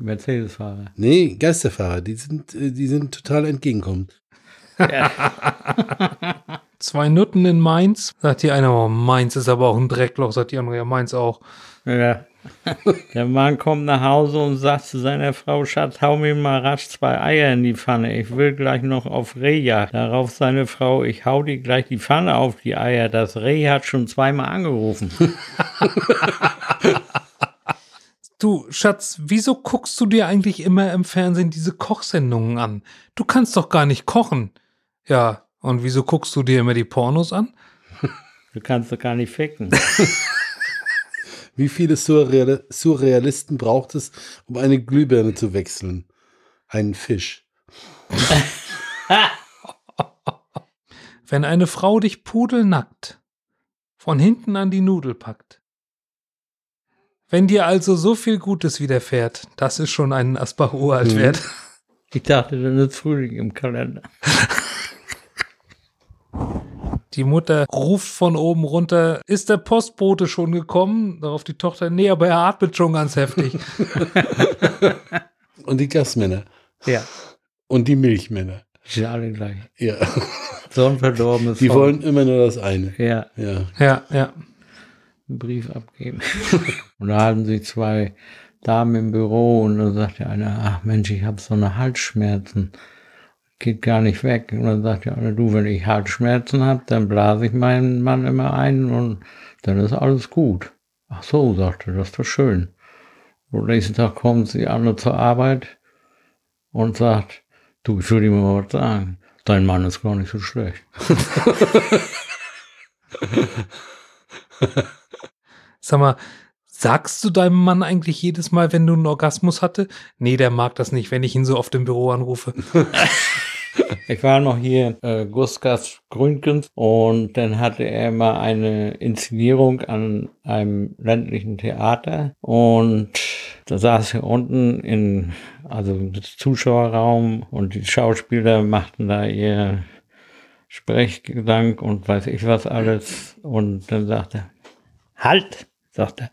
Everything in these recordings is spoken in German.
Mercedes-Fahrer. Nee, Geisterfahrer, die sind, äh, die sind total entgegenkommend. Zwei Nutten in Mainz. Sagt die eine, oh, Mainz ist aber auch ein Dreckloch. Sagt die andere, ja, Mainz auch. Ja. Der Mann kommt nach Hause und sagt zu seiner Frau, Schatz, hau mir mal rasch zwei Eier in die Pfanne. Ich will gleich noch auf Reha. Darauf seine Frau, ich hau dir gleich die Pfanne auf die Eier. Das Reh hat schon zweimal angerufen. Du, Schatz, wieso guckst du dir eigentlich immer im Fernsehen diese Kochsendungen an? Du kannst doch gar nicht kochen. Ja, und wieso guckst du dir immer die Pornos an? Du kannst doch gar nicht ficken. Wie viele Surreal Surrealisten braucht es, um eine Glühbirne zu wechseln? Einen Fisch. Wenn eine Frau dich pudelnackt von hinten an die Nudel packt. Wenn dir also so viel Gutes widerfährt, das ist schon ein Asbach uralt Mhm. wert. Ich dachte, dann ist Frühling im Kalender. Die Mutter ruft von oben runter, ist der Postbote schon gekommen? Darauf die Tochter, nee, aber er atmet schon ganz heftig. Und die Gasmänner. Ja, Und die Milchmänner. sind alle gleich. Ja. So ein verdorbenes Die Volk. wollen immer nur das eine. Ja, Ja. ja, ja. Einen Brief abgeben. und da hatten sie zwei Damen im Büro und dann sagt der eine, ach Mensch, ich habe so eine Halsschmerzen. Geht gar nicht weg. Und dann sagt der andere, du, wenn ich Halsschmerzen habe, dann blase ich meinen Mann immer ein und dann ist alles gut. Ach so, sagte, das ist doch schön. Und nächsten Tag kommt sie andere zur Arbeit und sagt, du, ich will dir mal was sagen. Dein Mann ist gar nicht so schlecht. Sag mal, sagst du deinem Mann eigentlich jedes Mal, wenn du einen Orgasmus hatte? Nee, der mag das nicht, wenn ich ihn so oft im Büro anrufe. Ich war noch hier äh, Gustav Gründgens und dann hatte er mal eine Inszenierung an einem ländlichen Theater und da saß er unten in also im Zuschauerraum und die Schauspieler machten da ihr Sprechgesang und weiß ich was alles und dann sagte er, halt, sagt er,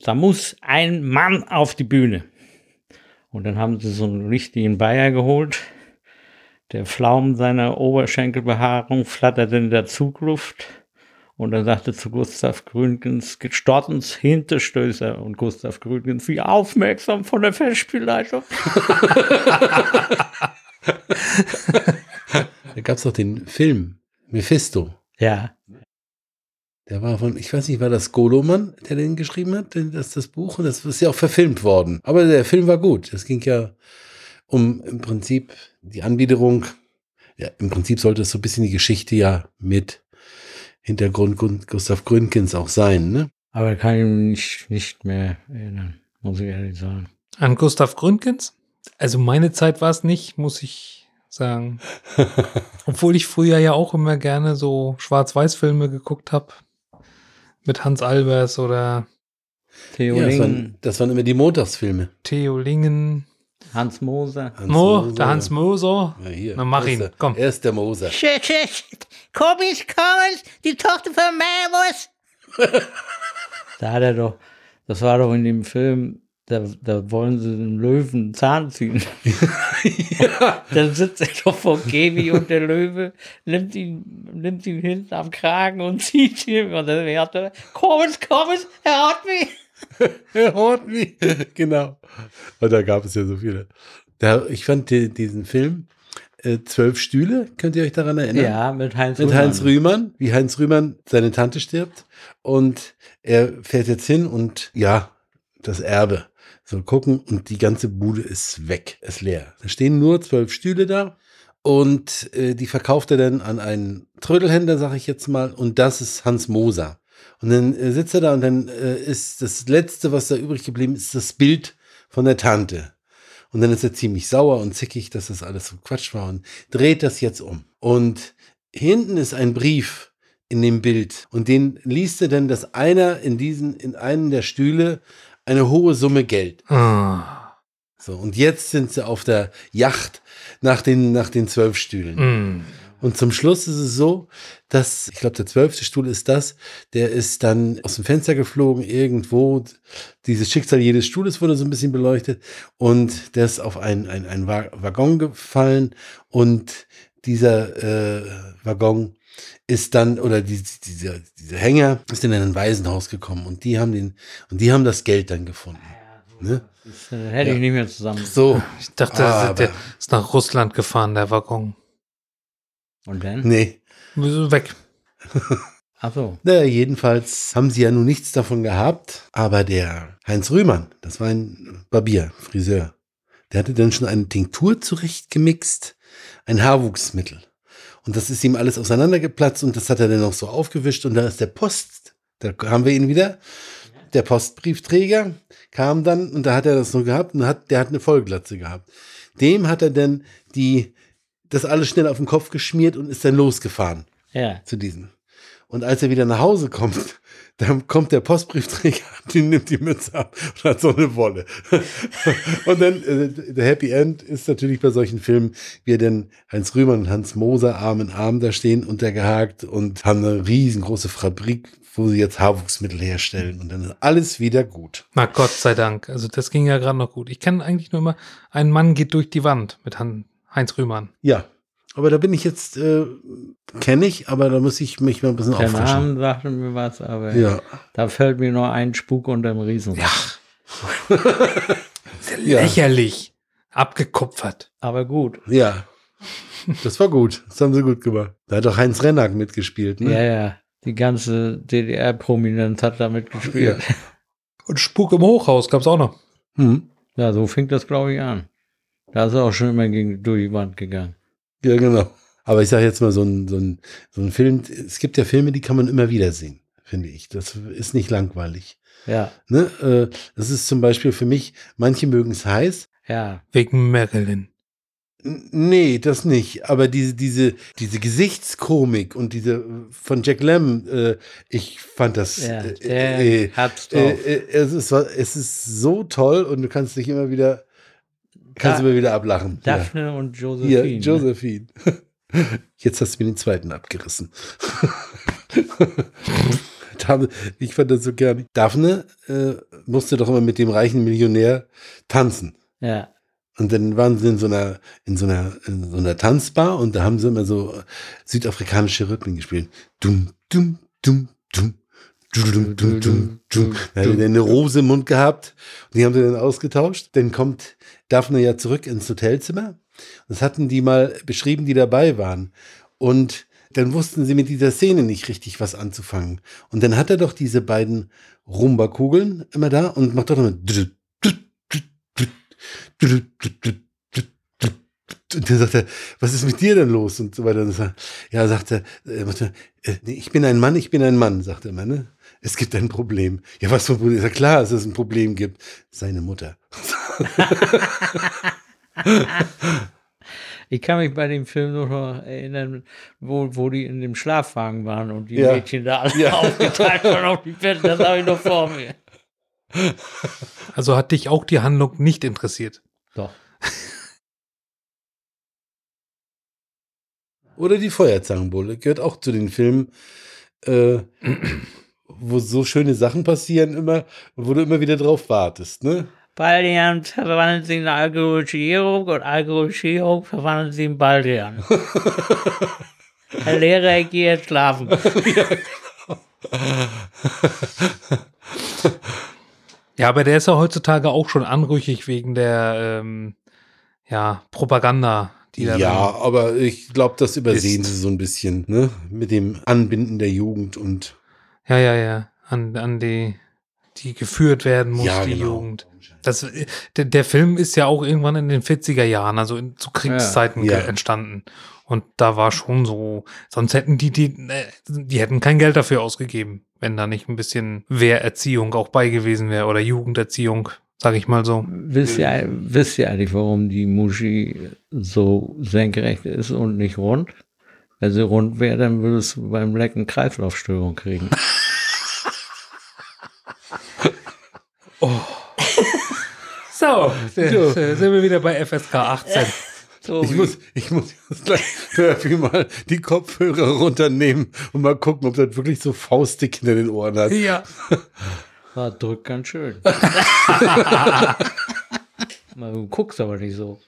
da muss ein Mann auf die Bühne. Und dann haben sie so einen richtigen Bayer geholt. Der Pflaumen seiner Oberschenkelbehaarung flatterte in der Zugluft. Und dann sagte zu Gustav Gründgens, Gestottens Hinterstößer. Und Gustav Gründgens, wie aufmerksam von der Festspielleitung. Da gab es doch den Film Mephisto. Ja, Der war von, ich weiß nicht, war das Goloman, der den geschrieben hat, das, das Buch? Und das ist ja auch verfilmt worden. Aber der Film war gut. Es ging ja um im Prinzip die Anbiederung. Ja, im Prinzip sollte es so ein bisschen die Geschichte ja mit Hintergrund Gustav Gründgens auch sein, ne? aber kann ich mich nicht, nicht mehr erinnern, muss ich ehrlich sagen. An Gustav Gründgens? Also meine Zeit war es nicht, muss ich sagen. Obwohl ich früher ja auch immer gerne so Schwarz-Weiß-Filme geguckt habe. Mit Hans Albers oder Theo Ja, das, waren, Lingen, das waren immer die Montagsfilme. Theo Lingen. Hans Moser. Hans Mo, Moser. der Hans Moser. Ja, hier. Na, mach Er ist ihn, der- komm. Er ist der Moser. Komis, kommens, die Tochter von Mervus. da hat er doch, das war doch in dem Film, da, da wollen sie den Löwen Zahn ziehen. Dann sitzt er doch vor Gevi und der Löwe nimmt ihn, nimmt ihn hinten am Kragen und zieht ihn. Und dann hört er, kommens, kommens, er hat mich. Er haut mich. genau. Und da gab es ja so viele. Da, ich fand die, diesen Film äh, Zwölf Stühle, könnt ihr euch daran erinnern? Ja, mit Heinz Mit Rühmann. Heinz Rühmann, wie Heinz Rühmann seine Tante stirbt. Und er fährt jetzt hin und ja, das Erbe soll gucken und die ganze Bude ist weg, ist leer. Da stehen nur zwölf Stühle da und äh, die verkauft er dann an einen Trödelhändler, sag ich jetzt mal, und das ist Hans Moser. Und dann äh, sitzt er da und dann äh, ist das Letzte, was da übrig geblieben ist, das Bild von der Tante. Und dann ist er ziemlich sauer und zickig, dass das alles so Quatsch war und dreht das jetzt um. Und hinten ist ein Brief in dem Bild und den liest er dann, dass einer in diesen, in einem der Stühle eine hohe Summe Geld. Ah. So, und jetzt sind sie auf der Yacht nach den, nach den zwölf Stühlen. Mm. Und zum Schluss ist es so, dass, ich glaube, der zwölfte Stuhl ist das, der ist dann aus dem Fenster geflogen, irgendwo. Dieses Schicksal jedes Stuhles wurde so ein bisschen beleuchtet und der ist auf einen, einen, einen Wa- Waggon gefallen und dieser äh, Waggon ist dann, oder die, dieser, dieser Hänger ist in ein Waisenhaus gekommen und die haben den, und die haben das Geld dann gefunden. Ne? Das äh, hätte ich nicht mehr zusammen. So, Ich dachte, Aber- der ist nach Russland gefahren, der Waggon. Und dann? nee. Weg. Ach so. Naja, jedenfalls haben sie ja nun nichts davon gehabt, aber der Heinz Rühmann, das war ein Barbier, Friseur, der hatte dann schon eine Tinktur zurechtgemixt, ein Haarwuchsmittel. Und das ist ihm alles auseinandergeplatzt und das hat er dann noch so aufgewischt und da ist der Post, da haben wir ihn wieder, der Postbriefträger kam dann und da hat er das so gehabt und hat, der hat eine Vollglatze gehabt. Dem hat er dann die, das alles schnell auf den Kopf geschmiert und ist dann losgefahren Ja. zu diesem. Und als er wieder nach Hause kommt, dann kommt der Postbriefträger, die nimmt die Mütze ab und hat so eine Wolle. und dann, äh, der Happy End ist natürlich bei solchen Filmen, wie er denn Heinz Rühmann und Hans Moser Arm in Arm da stehen, untergehakt und haben eine riesengroße Fabrik, wo sie jetzt Haarwuchsmittel herstellen. Und dann ist alles wieder gut. Na Gott sei Dank. Also das ging ja gerade noch gut. Ich kenne eigentlich nur immer, ein Mann geht durch die Wand mit Han Heinz Rühmann. Ja. Aber da bin ich jetzt, äh, kenne ich, aber da muss ich mich mal ein bisschen Der auffrischen. Name sagte mir was, aber Ja. da fällt mir nur ein Spuk unterm Riesen. Ja. Ja. Lächerlich. Abgekupfert. Aber gut. Ja. Das war gut. Das haben sie gut gemacht. Da hat doch Heinz Rennack mitgespielt, ne? Ja, ja. Die ganze DDR-Prominenz hat da mitgespielt. Und Spuk im Hochhaus gab's auch noch. Hm. Ja, so fing das, glaube ich, an. Da ist er auch schon immer gegen, durch die Wand gegangen. Ja, genau. Aber ich sage jetzt mal, so ein, so, ein, so ein Film, es gibt ja Filme, die kann man immer wieder sehen, finde ich. Das ist nicht langweilig. Ja, Ne? Äh, Das ist zum Beispiel für mich, manche mögen es heiß. ja. Wegen Marilyn. Nee, das nicht. Aber diese, diese, diese Gesichtskomik und diese von Jack Lemmon, äh, ich fand das. Ja, äh, der äh, hat's äh, drauf. äh, es, ist, es ist so toll und du kannst dich immer wieder, kannst Da- immer wieder ablachen. Ja. Daphne und Josephine. Hier, ne? Josephine. Jetzt hast du mir den zweiten abgerissen. Ich fand das so gern. Daphne äh, musste doch immer mit dem reichen Millionär tanzen. Ja, Und dann waren sie in so einer, in so einer, in so einer Tanzbar und da haben sie immer so südafrikanische Rhythmen gespielt. Dum, dum, dum, dum. Dum, dum, dum, dum. Da hat er dann eine Rose im Mund gehabt und die haben sie dann ausgetauscht. Dann kommt Daphne ja zurück ins Hotelzimmer. Das hatten die mal beschrieben, die dabei waren. Und dann wussten sie mit dieser Szene nicht richtig was anzufangen. Und dann hat er doch diese beiden Rumba-Kugeln immer da und macht doch immer. Und dann sagt er, was ist mit dir denn los? Und so weiter. Und so, ja, sagt er, äh, äh, ich bin ein Mann, ich bin ein Mann, sagt er immer, ne? Es gibt ein Problem. Ja, was für ein Problem? Ist ja klar, dass es ein Problem gibt. Seine Mutter. ich kann mich bei dem Film nur noch erinnern, wo, wo die in dem Schlafwagen waren und die Ja. Mädchen da alle Ja. aufgeteilt waren auf die Betten. Das habe ich noch vor mir. Also hat dich auch die Handlung nicht interessiert. Doch. Oder die Feuerzangenbowle gehört auch zu den Filmen, äh, wo so schöne Sachen passieren immer, wo du immer wieder drauf wartest, ne? Baldrian verwandeln sie in Alkoholisierung und Alkoholisierung verwandeln sie in Baldrian. Herr Lehrer, ich gehe jetzt schlafen. Ja, aber der ist ja heutzutage auch schon anrüchig wegen der ähm, ja, Propaganda, die da Ja, aber ich glaube, das übersehen ist. sie so ein bisschen, ne? Mit dem Anbinden der Jugend und ja, ja, ja, an, an die, die geführt werden muss, ja, die genau. Jugend. Das, der, der Film ist ja auch irgendwann in den 40er Jahren, also in, zu Kriegszeiten Ja. ge- entstanden. Und da war schon so, sonst hätten die, die, äh, die hätten kein Geld dafür ausgegeben, wenn da nicht ein bisschen Wehrerziehung auch bei gewesen wäre oder Jugenderziehung. sag ich mal so. Wisst ihr, wisst ihr eigentlich, warum die Muschi so senkrecht ist und nicht rund? Wenn sie rund wäre, dann würdest du beim Lecken Kreislaufstörung kriegen. So, so. sind wir wieder bei FSK 18. So Ich muss, ich muss jetzt gleich mal die Kopfhörer runternehmen und mal gucken, ob das wirklich so faustdick hinter den Ohren hat. Ja. Ja, drückt ganz schön. Du guckst aber nicht so.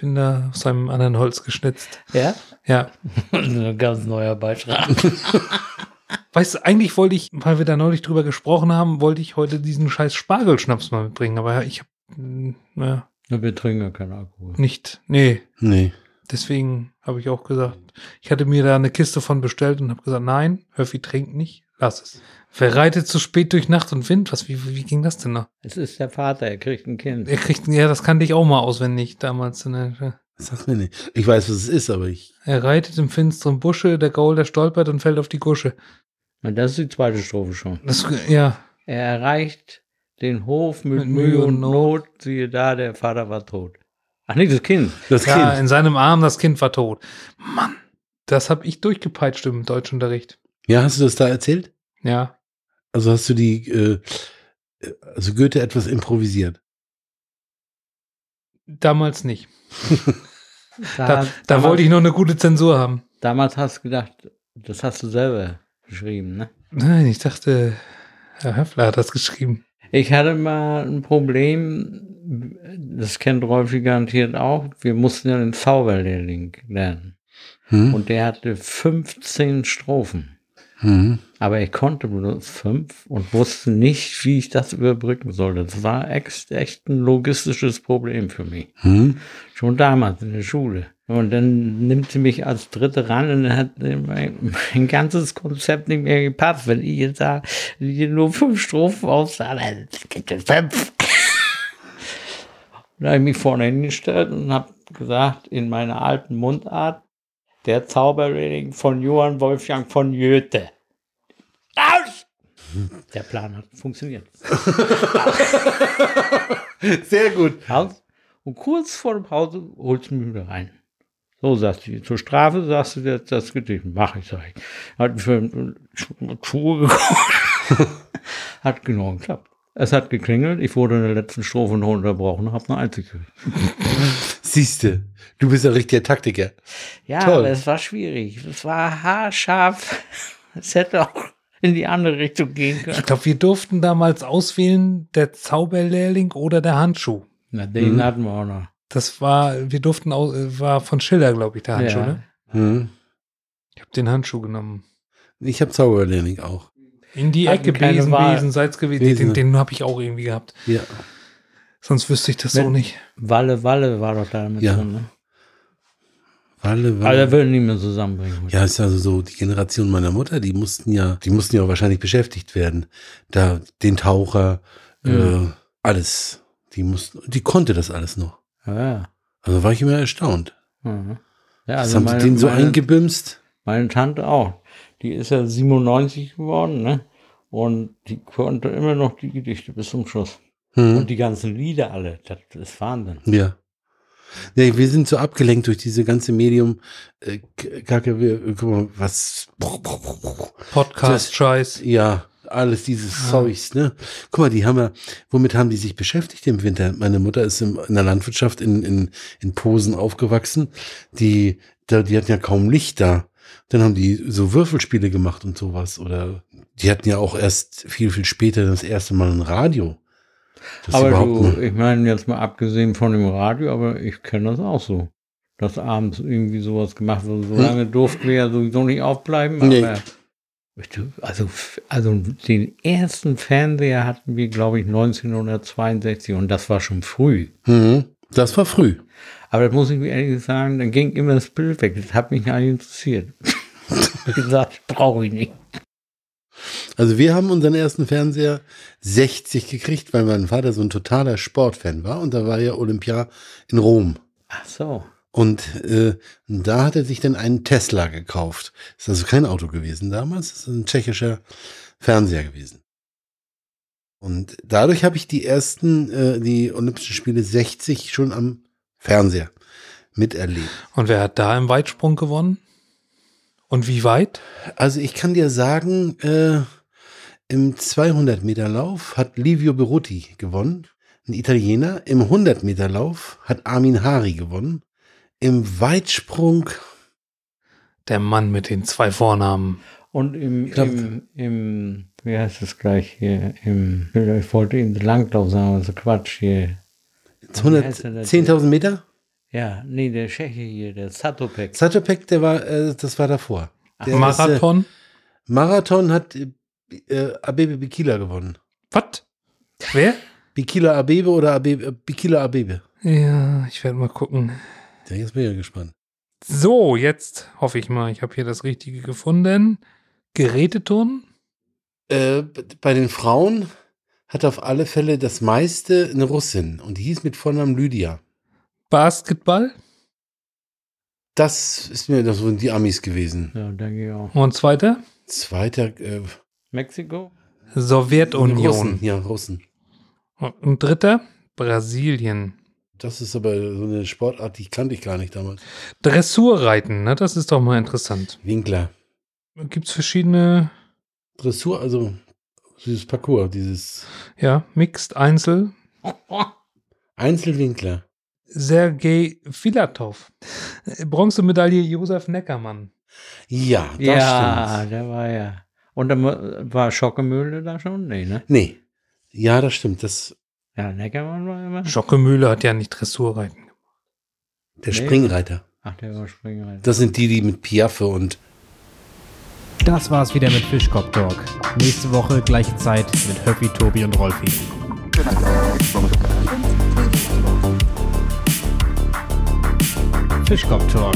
Bin da aus einem anderen Holz geschnitzt. Ja? Ja. Ein ganz neuer Beitrag. Weißt du, eigentlich wollte ich, weil wir da neulich drüber gesprochen haben, wollte ich heute diesen scheiß Spargelschnaps mal mitbringen. Aber ich habe, naja, Wir trinken ja keinen Alkohol. nicht. Nee. Nee. Deswegen habe ich auch gesagt, ich hatte mir da eine Kiste von bestellt und habe gesagt, nein, Hörfi trinkt nicht, lass es. Wer reitet zu spät durch Nacht und Wind? Was, wie, wie ging das denn noch? Es ist der Vater, er kriegt ein Kind. Er kriegt, ja, das kannte ich auch mal auswendig damals. Ne? Sag mir nicht. Ich weiß, was es ist, aber ich. Er reitet im finsteren Busche, der Gaul, der stolpert und fällt auf die Gusche. Und das ist die zweite Strophe schon. Das, ja, Er erreicht den Hof mit, Mit Mühe und Not. Siehe da, der Vater war tot. Ach nee, das Kind. Das ja, Kind. in seinem Arm, das Kind war tot. Mann, das habe ich durchgepeitscht im Deutschunterricht. Ja, hast du das da erzählt? Ja, Also hast du die, äh, also Goethe etwas improvisiert. damals nicht. Da, da damals, wollte ich noch eine gute Zensur haben. Damals hast du gedacht, das hast du selber geschrieben, ne? Nein, ich dachte, Herr Höffler hat das geschrieben. Ich hatte mal ein Problem, das kennt Rolfi garantiert auch. Wir mussten ja den Zauberlehrling lernen. Hm? Und der hatte 15 Strophen. Hm? Aber ich konnte bloß fünf und wusste nicht, wie ich das überbrücken sollte. Das war echt, echt ein logistisches Problem für mich. Hm? Schon damals in der Schule. Und dann nimmt sie mich als Dritte ran und dann hat mein, mein ganzes Konzept nicht mehr gepasst. Wenn ich jetzt ich nur fünf Strophen aussage, dann gibt es fünf. Und da habe ich mich vorne hingestellt und habe gesagt, in meiner alten Mundart, der Zauberlehrling von Johann Wolfgang von Goethe. Aus! Der Plan hat funktioniert. Sehr gut. Aus. Und kurz vor der Pause holst du mich wieder rein. So sagst du, zur Strafe sagst du jetzt das Gedicht. Mach ich, sag ich. Hat für Schuhe gekommen. hat genau geklappt. Es hat geklingelt, ich wurde in der letzten Strophe noch unterbrochen und habe eine Einzige. Siehste, du bist ein richtiger Taktiker. Ja, Toll. aber es war schwierig. Es war haarscharf. Es hätte auch in die andere Richtung gehen können. Ich glaube, wir durften damals auswählen, der Zauberlehrling oder der Handschuh. Na, den Mhm. hatten wir auch noch. Das war, wir durften aus, äh, war von Schiller, glaube ich, der Handschuh, Ja. ne? Hm? Ich habe den Handschuh genommen. Ich habe Zauberlehrling auch. In die Ecke Besen. Besen, Salz gewesen. Besen. Den, den habe ich auch irgendwie gehabt. Ja. Sonst wüsste ich das so Wenn- nicht. Walle, Walle war doch da mit Ja. drin. Ne? Walle, Aber Walle. der will nicht mehr zusammenbringen. Ja, ist also so, die Generation meiner Mutter, die mussten ja, die mussten ja wahrscheinlich beschäftigt werden. Da, den Taucher, äh, Mhm. alles. Die mussten, die konnte das alles noch. Ja, ja. Also war ich immer erstaunt. Mhm. Ja, Das also haben meine, sie den so meine, eingebimst. meine Tante auch. Die ist ja 97 geworden, ne? Und die konnte immer noch die Gedichte bis zum Schluss. Hm. Und die ganzen Lieder alle. Das ist Wahnsinn. Ja. Ja, wir sind so abgelenkt durch diese ganze Medium. Äh, Kacke, wir, guck mal, was. Podcast-Scheiß. Ja, alles dieses Ah. Zeugs, ne? Guck mal, die haben ja, womit haben die sich beschäftigt im Winter? Meine Mutter ist im, in der Landwirtschaft in, in, in Posen aufgewachsen. Die, da, die hatten ja kaum Licht da. Dann haben die so Würfelspiele gemacht und sowas. Oder die hatten ja auch erst viel, viel später das erste Mal ein Radio. Das aber du, ich meine jetzt mal abgesehen von dem Radio, aber ich kenne das auch so. Dass abends irgendwie sowas gemacht wird. So lange durften wir ja sowieso nicht aufbleiben. Hm? Nee. Aber also, also den ersten Fernseher hatten wir, glaube ich, 1962 und das war schon früh. Mhm. Das war früh. Aber das muss ich mir ehrlich sagen, dann ging immer das Bild weg. Das hat mich gar nicht interessiert. Wie gesagt, brauche ich nicht. Also wir haben unseren ersten Fernseher 60 gekriegt, weil mein Vater so ein totaler Sportfan war und da war ja Olympia in Rom. Ach so. Und äh, da hat er sich dann einen Tesla gekauft. Ist also kein Auto gewesen damals, ist ein tschechischer Fernseher gewesen. Und dadurch habe ich die ersten, äh, die Olympischen Spiele 60 schon am Fernseher miterlebt. Und wer hat da im Weitsprung gewonnen? Und wie weit? Also ich kann dir sagen, äh, im 200 Meter Lauf hat Livio Berutti gewonnen, ein Italiener. Im 100 Meter Lauf hat Armin Hari gewonnen. Im Weitsprung, Der Mann mit den zwei Vornamen. Und im, glaub- im, im, wie heißt es gleich hier, im, ich wollte in Langlauf sagen, also Quatsch hier. 100 heißt der denn? 10.000 Meter. Ja, nee, der Tscheche hier, der Satopek. Satopek, der war, äh, das war davor. Der Marathon. Ist, äh, Marathon hat äh, Abebe Bikila gewonnen. Was? Wer? Bikila Abebe oder Abebe, äh, Bikila Abebe. Ja, ich werde mal gucken. Ja, jetzt bin ich ja gespannt. So, jetzt hoffe ich mal, ich habe hier das Richtige gefunden. Geräteturnen? Äh, bei den Frauen hat auf alle Fälle das meiste eine Russin und die hieß mit Vornamen Lydia. Basketball? Das ist mir, das sind die Amis gewesen. Ja, denke ich auch. Und zweiter? Zweiter, äh, Mexiko? Sowjetunion. Russen, ja, Russen. Und dritter? Brasilien. Das ist aber so eine Sportart, die kannte ich gar nicht damals. Dressurreiten, ne? das ist doch mal interessant. Winkler. Gibt es verschiedene, Dressur, also dieses Parcours, dieses ja, Mixed, Einzel. Einzelwinkler. Sergei Filatov. Bronzemedaille Josef Neckermann. Ja, das ja, stimmt. der war ja. Und dann war Schockemühle da schon? Nee, ne? Nee. Ja, das stimmt. Das, Ja, Neckermann war immer. Schockemühle hat ja nicht Dressurreiten. der Nee. Springreiter. Ach, der war Springreiter. Das sind die, die mit Piaffe und Das war's wieder mit Fischkopf Talk. Nächste Woche gleiche Zeit mit Höppi, Tobi und Rolfi. Fischkopf Talk,